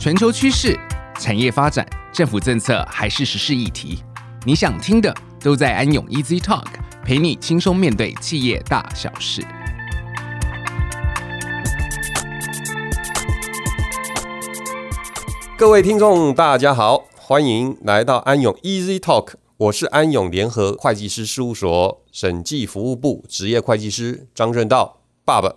全球趋势、产业发展、政府政策还是时事议题，你想听的都在安永 Easy Talk，陪你轻松面对企业大小事。各位听众，大家好，欢迎来到安永 Easy Talk，我是安永联合会计师事务所审计服务部职业会计师张正道爸爸。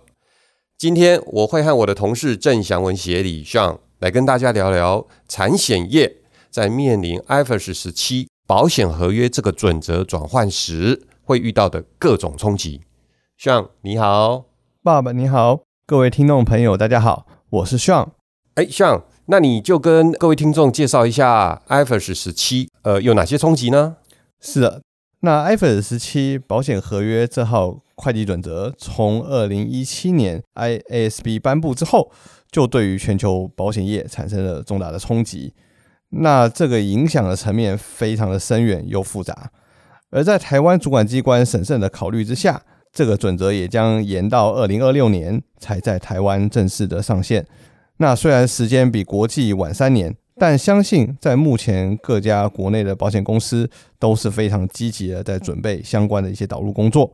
今天我会和我的同事郑祥文协理上来跟大家聊聊产险业在面临 IFRS 十七保险合约这个准则转换时会遇到的各种冲击。上你好，爸爸你好，各位听众朋友大家好，我是上。哎，上，那你就跟各位听众介绍一下 IFRS 十七呃有哪些冲击呢？是的，那 IFRS 十七保险合约这号。会计准则从二零一七年 IASB 颁布之后，就对于全球保险业产生了重大的冲击。那这个影响的层面非常的深远又复杂。而在台湾主管机关审慎的考虑之下，这个准则也将延到二零二六年才在台湾正式的上线。那虽然时间比国际晚三年，但相信在目前各家国内的保险公司都是非常积极的在准备相关的一些导入工作。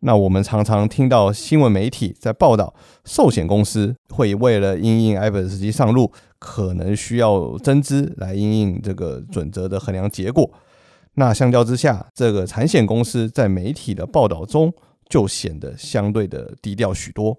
那我们常常听到新闻媒体在报道，寿险公司会为了因应 IFRS 十七上路，可能需要增资来因应这个准则的衡量结果。那相较之下，这个产险公司在媒体的报道中就显得相对的低调许多。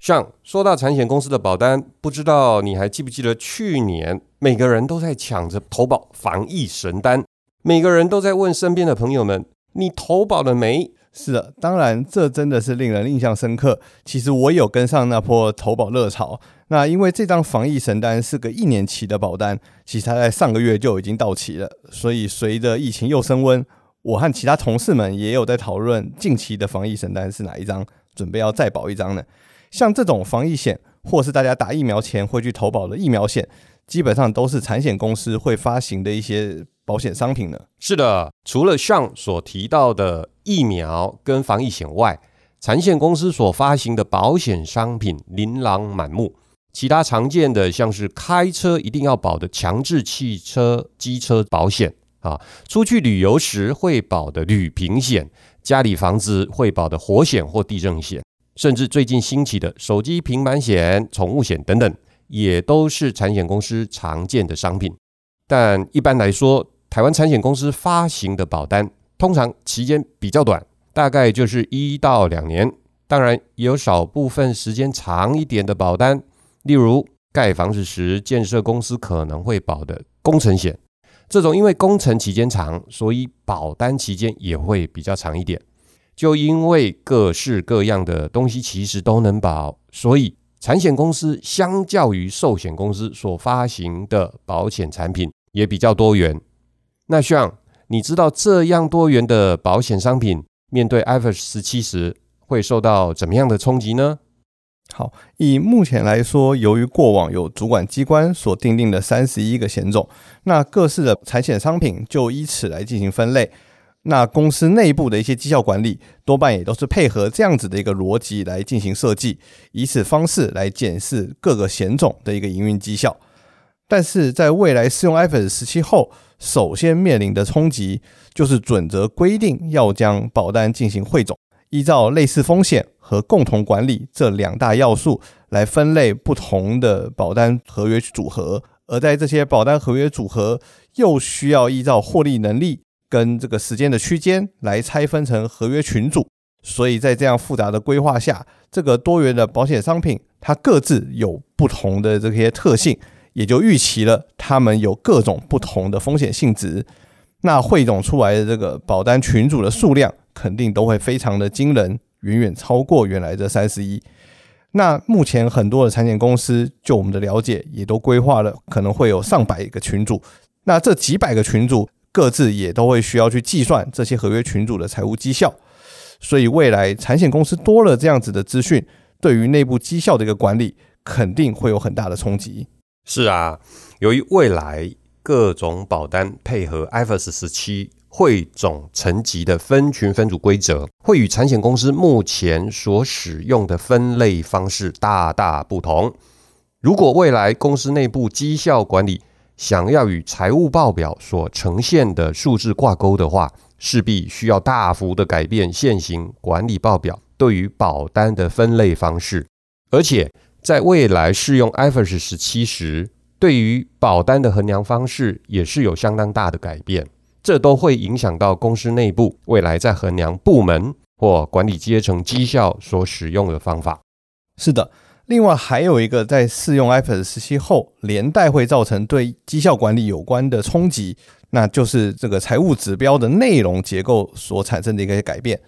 像说到产险公司的保单，不知道你还记不记得去年每个人都在抢着投保防疫神单，每个人都在问身边的朋友们：“你投保了没？”是的，当然，这真的是令人印象深刻。其实我有跟上那波投保热潮。那因为这张防疫神单是个一年期的保单，其实它在上个月就已经到期了。所以随着疫情又升温，我和其他同事们也有在讨论近期的防疫神单是哪一张，准备要再保一张呢。像这种防疫险，或是大家打疫苗前会去投保的疫苗险，基本上都是产险公司会发行的一些保险商品呢。是的，除了像所提到的。疫苗跟防疫险外，产险公司所发行的保险商品琳琅满目。其他常见的像是开车一定要保的强制汽车机车保险啊，出去旅游时会保的旅平险，家里房子会保的火险或地震险，甚至最近兴起的手机平板险、宠物险等等，也都是产险公司常见的商品。但一般来说，台湾产险公司发行的保单。通常期间比较短，大概就是一到两年。当然，也有少部分时间长一点的保单，例如盖房子时建设公司可能会保的工程险。这种因为工程期间长，所以保单期间也会比较长一点。就因为各式各样的东西其实都能保，所以产险公司相较于寿险公司所发行的保险产品也比较多元。那像你知道这样多元的保险商品面对 IFRS 十七时会受到怎么样的冲击呢？好，以目前来说，由于过往有主管机关所订定的三十一个险种，那各式的产险商品就依此来进行分类。那公司内部的一些绩效管理多半也都是配合这样子的一个逻辑来进行设计，以此方式来检视各个险种的一个营运绩效。但是在未来适用 IFRS 十七后，首先面临的冲击就是准则规定要将保单进行汇总，依照类似风险和共同管理这两大要素来分类不同的保单合约组合，而在这些保单合约组合又需要依照获利能力跟这个时间的区间来拆分成合约群组，所以在这样复杂的规划下，这个多元的保险商品它各自有不同的这些特性。也就预期了，他们有各种不同的风险性质，那汇总出来的这个保单群组的数量，肯定都会非常的惊人，远远超过原来的三十一。那目前很多的产险公司，就我们的了解，也都规划了可能会有上百个群组。那这几百个群组，各自也都会需要去计算这些合约群组的财务绩效。所以未来产险公司多了这样子的资讯，对于内部绩效的一个管理，肯定会有很大的冲击。是啊，由于未来各种保单配合 IFRS 十七汇总层级的分群分组规则，会与产险公司目前所使用的分类方式大大不同。如果未来公司内部绩效管理想要与财务报表所呈现的数字挂钩的话，势必需要大幅的改变现行管理报表对于保单的分类方式，而且在未来适用 IFRS 十七时，对于保单的衡量方式也是有相当大的改变，这都会影响到公司内部未来在衡量部门或管理阶层绩效所使用的方法。是的。另外还有一个，在试用 IFRS 十七后，连带会造成对绩效管理有关的冲击，那就是这个财务指标的内容结构所产生的一个改变。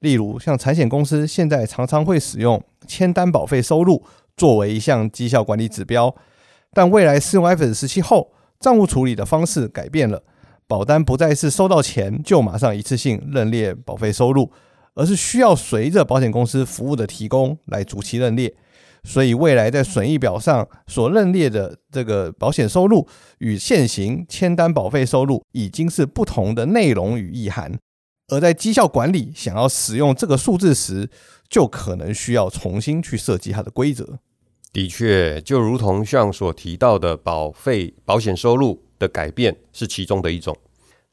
例如，像产险公司现在常常会使用签单保费收入作为一项绩效管理指标，但未来试用 IFRS 十七后，账务处理的方式改变了，保单不再是收到钱就马上一次性认列保费收入，而是需要随着保险公司服务的提供来逐期认列。所以，未来在损益表上所认列的这个保险收入，与现行签单保费收入已经是不同的内容与意涵。而在绩效管理想要使用这个数字时，就可能需要重新去设计它的规则。的确，就如同像所提到的保费保险收入的改变是其中的一种。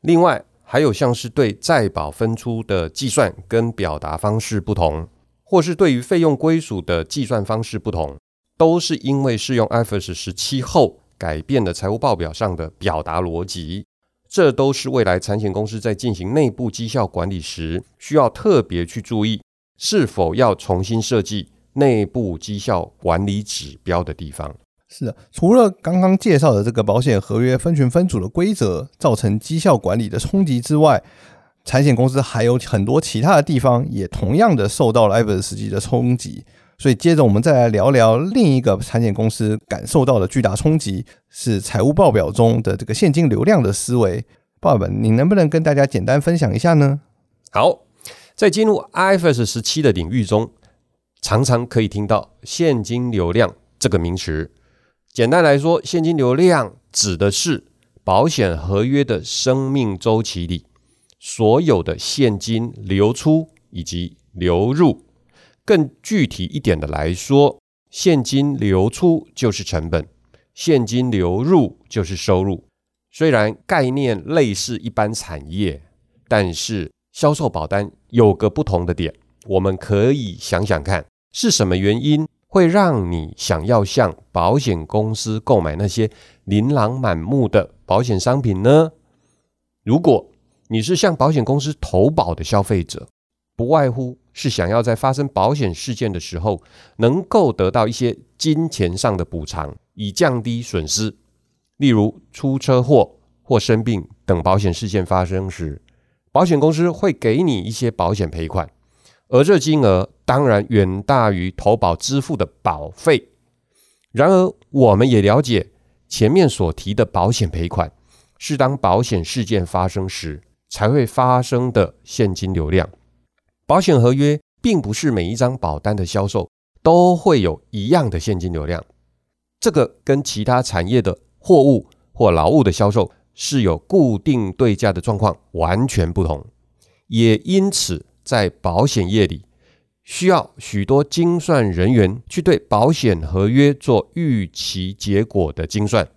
另外，还有像是对再保分出的计算跟表达方式不同。或是对于费用归属的计算方式不同，都是因为适用 IFRS 十七后改变了财务报表上的表达逻辑，这都是未来产险公司在进行内部绩效管理时需要特别去注意，是否要重新设计内部绩效管理指标的地方。是的，除了刚刚介绍的这个保险合约分群分组的规则造成绩效管理的冲击之外，产险公司还有很多其他的地方也同样的受到了 IFRS 十七的冲击，所以接着我们再来聊聊另一个产险公司感受到的巨大冲击，是财务报表中的这个现金流量的思维。爸爸，你能不能跟大家简单分享一下呢？好，在进入 IFRS 十七的领域中，常常可以听到现金流量这个名词。简单来说，现金流量指的是保险合约的生命周期里。所有的现金流出以及流入，更具体一点的来说，现金流出就是成本，现金流入就是收入。虽然概念类似一般产业，但是销售保单有个不同的点，我们可以想想看，是什么原因会让你想要向保险公司购买那些琳琅满目的保险商品呢？如果你是向保险公司投保的消费者，不外乎是想要在发生保险事件的时候，能够得到一些金钱上的补偿，以降低损失。例如出车祸或生病等保险事件发生时，保险公司会给你一些保险赔款，而这金额当然远大于投保支付的保费。然而，我们也了解前面所提的保险赔款，是当保险事件发生时，才会发生的现金流量。保险合约并不是每一张保单的销售都会有一样的现金流量，这个跟其他产业的货物或劳务的销售是有固定对价的状况完全不同。也因此，在保险业里，需要许多精算人员去对保险合约做预期结果的精算。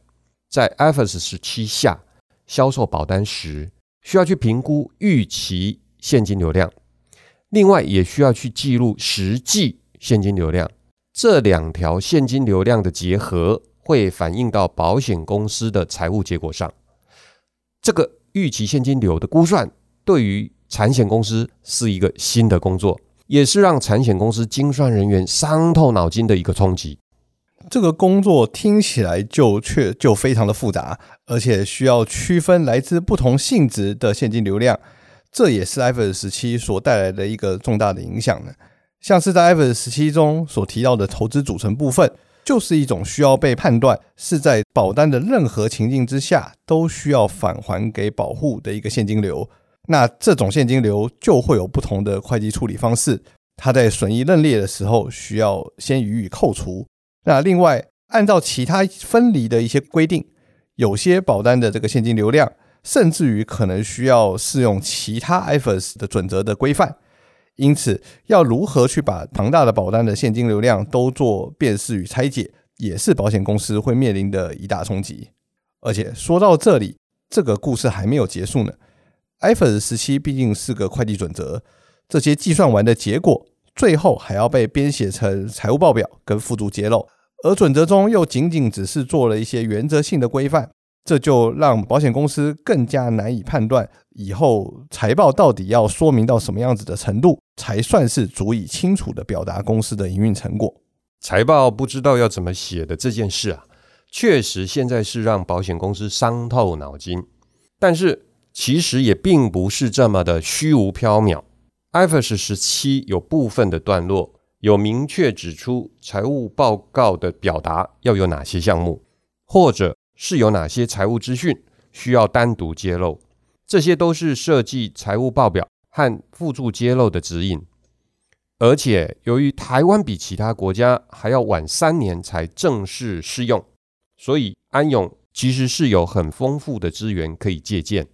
在 IFRS 十七下销售保单时，需要去评估预期现金流量，另外也需要去记录实际现金流量。这两条现金流量的结合会反映到保险公司的财务结果上。这个预期现金流的估算，对于产险公司是一个新的工作，也是让产险公司精算人员伤透脑筋的一个冲击。这个工作听起来就却就非常的复杂，而且需要区分来自不同性质的现金流量，这也是 IFRS 十七所带来的一个重大的影响呢。像是在 IFRS 十七中所提到的投资组成部分，就是一种需要被判断是在保单的任何情境之下都需要返还给保护的一个现金流。那这种现金流就会有不同的会计处理方式，它在损益认列的时候需要先予以扣除。那另外，按照其他分离的一些规定，有些保单的这个现金流量，甚至于可能需要适用其他 IFRS 的准则的规范。因此，要如何去把庞大的保单的现金流量都做辨识与拆解，也是保险公司会面临的一大冲击。而且说到这里，这个故事还没有结束呢。IFRS 十七毕竟是个会计准则，这些计算完的结果，最后还要被编写成财务报表跟附注揭露，而准则中又仅仅只是做了一些原则性的规范，这就让保险公司更加难以判断以后财报到底要说明到什么样子的程度，才算是足以清楚地表达公司的营运成果。财报不知道要怎么写的这件事啊，确实现在是让保险公司伤透脑筋，但是。其实也并不是这么的虚无缥缈。IFRS 十七有部分的段落有明确指出财务报告的表达要有哪些项目，或者是有哪些财务资讯需要单独揭露，这些都是设计财务报表和附注揭露的指引。而且由于台湾比其他国家还要晚三年才正式适用，所以安永其实是有很丰富的资源可以借鉴。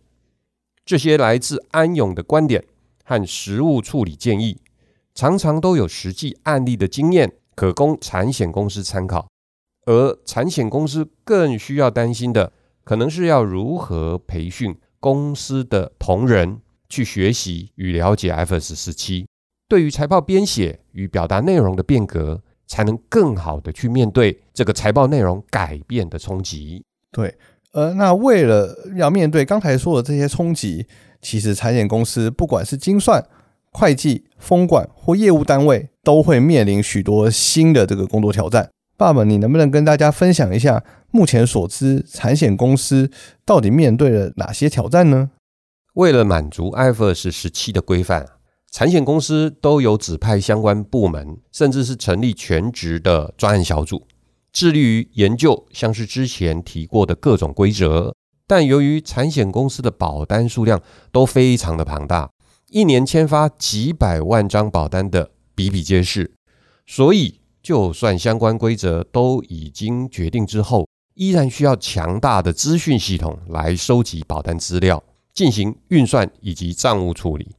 这些来自安永的观点和实务处理建议，常常都有实际案例的经验可供产险公司参考。而产险公司更需要担心的，可能是要如何培训公司的同仁去学习与了解 F S 十七，对于财报编写与表达内容的变革，才能更好的去面对这个财报内容改变的冲击。对。呃，那为了要面对刚才说的这些冲击，其实产险公司不管是精算、会计、风管或业务单位，都会面临许多新的这个工作挑战。爸爸，你能不能跟大家分享一下目前所知产险公司到底面对了哪些挑战呢？为了满足 IFRS 十七的规范，产险公司都有指派相关部门，甚至是成立全职的专案小组。致力于研究像是之前提过的各种规则，但由于产险公司的保单数量都非常的庞大，一年签发几百万张保单的比比皆是，所以就算相关规则都已经决定之后，依然需要强大的资讯系统来收集保单资料，进行运算以及账务处理。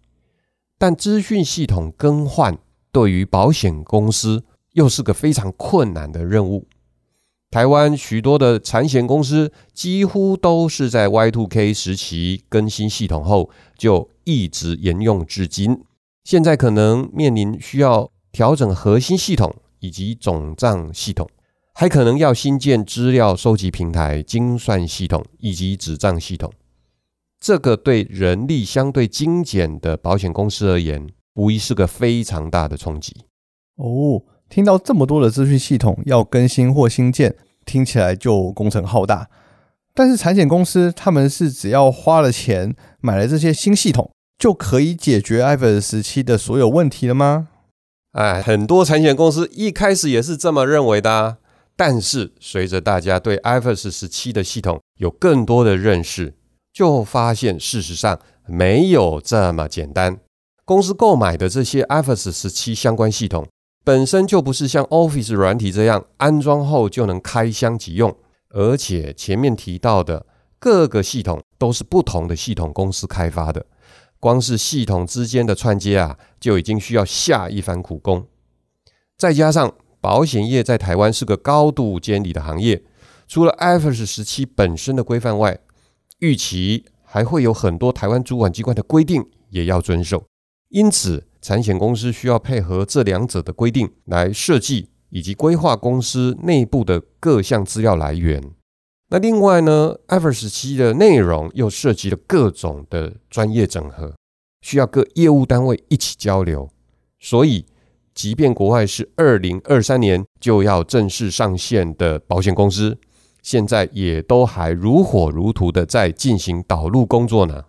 但资讯系统更换对于保险公司又是个非常困难的任务。台湾许多的产险公司几乎都是在 Y2K 时期更新系统后，就一直沿用至今。现在可能面临需要调整核心系统以及总账系统，还可能要新建资料收集平台、精算系统以及纸账系统。这个对人力相对精简的保险公司而言，无疑是个非常大的冲击。哦。听到这么多的资讯系统要更新或新建，听起来就工程浩大。但是产险公司他们是只要花了钱买了这些新系统，就可以解决 IFRS 十七的所有问题了吗？哎，很多产险公司一开始也是这么认为的啊。但是随着大家对 IFRS 十七的系统有更多的认识，就发现事实上没有这么简单。公司购买的这些 IFRS 十七相关系统。本身就不是像 Office 软体这样安装后就能开箱即用，而且前面提到的各个系统都是不同的系统公司开发的，光是系统之间的串接啊，就已经需要下一番苦功。再加上保险业在台湾是个高度监理的行业，除了 IFRS 十七本身的规范外，预期还会有很多台湾主管机关的规定也要遵守，因此。产险公司需要配合这两者的规定来设计以及规划公司内部的各项资料来源。那另外呢，IFRS 17的内容又涉及了各种的专业整合，需要各业务单位一起交流。所以，即便国外是二零二三年就要正式上线的保险公司，现在也都还如火如荼的在进行导入工作呢。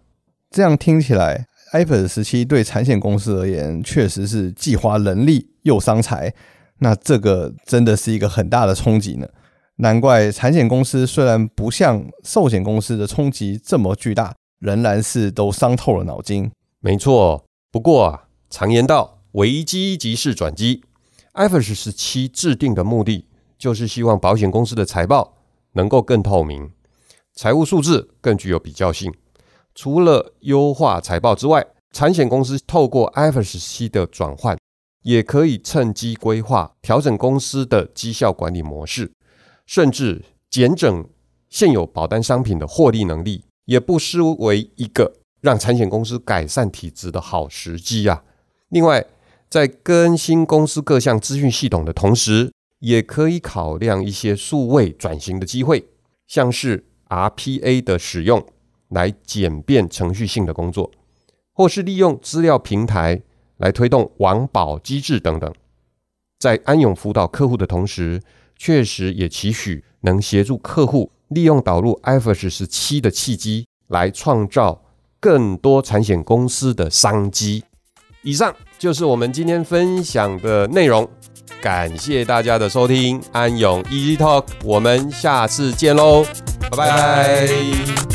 这样听起来。IFRS 十七对产险公司而言，确实是既花人力又伤财。那这个真的是一个很大的冲击呢。难怪产险公司虽然不像寿险公司的冲击这么巨大，仍然是都伤透了脑筋。没错，不过啊，常言道，危机即是转机。IFRS 十七制定的目的，就是希望保险公司的财报能够更透明，财务数字更具有比较性。除了优化财报之外，产险公司透过 IFRS 17的转换，也可以趁机规划调整公司的绩效管理模式，甚至减整现有保单商品的获利能力，也不失为一个让产险公司改善体质的好时机啊。另外，在更新公司各项资讯系统的同时，也可以考量一些数位转型的机会，像是 RPA 的使用来简便程序性的工作，或是利用资料平台来推动网保机制等等。在安永辅导客户的同时，确实也期许能协助客户利用导入 IFRS 十七的契机，来创造更多产险公司的商机。以上就是我们今天分享的内容，感谢大家的收听，安永 Easy Talk，我们下次见喽，拜拜。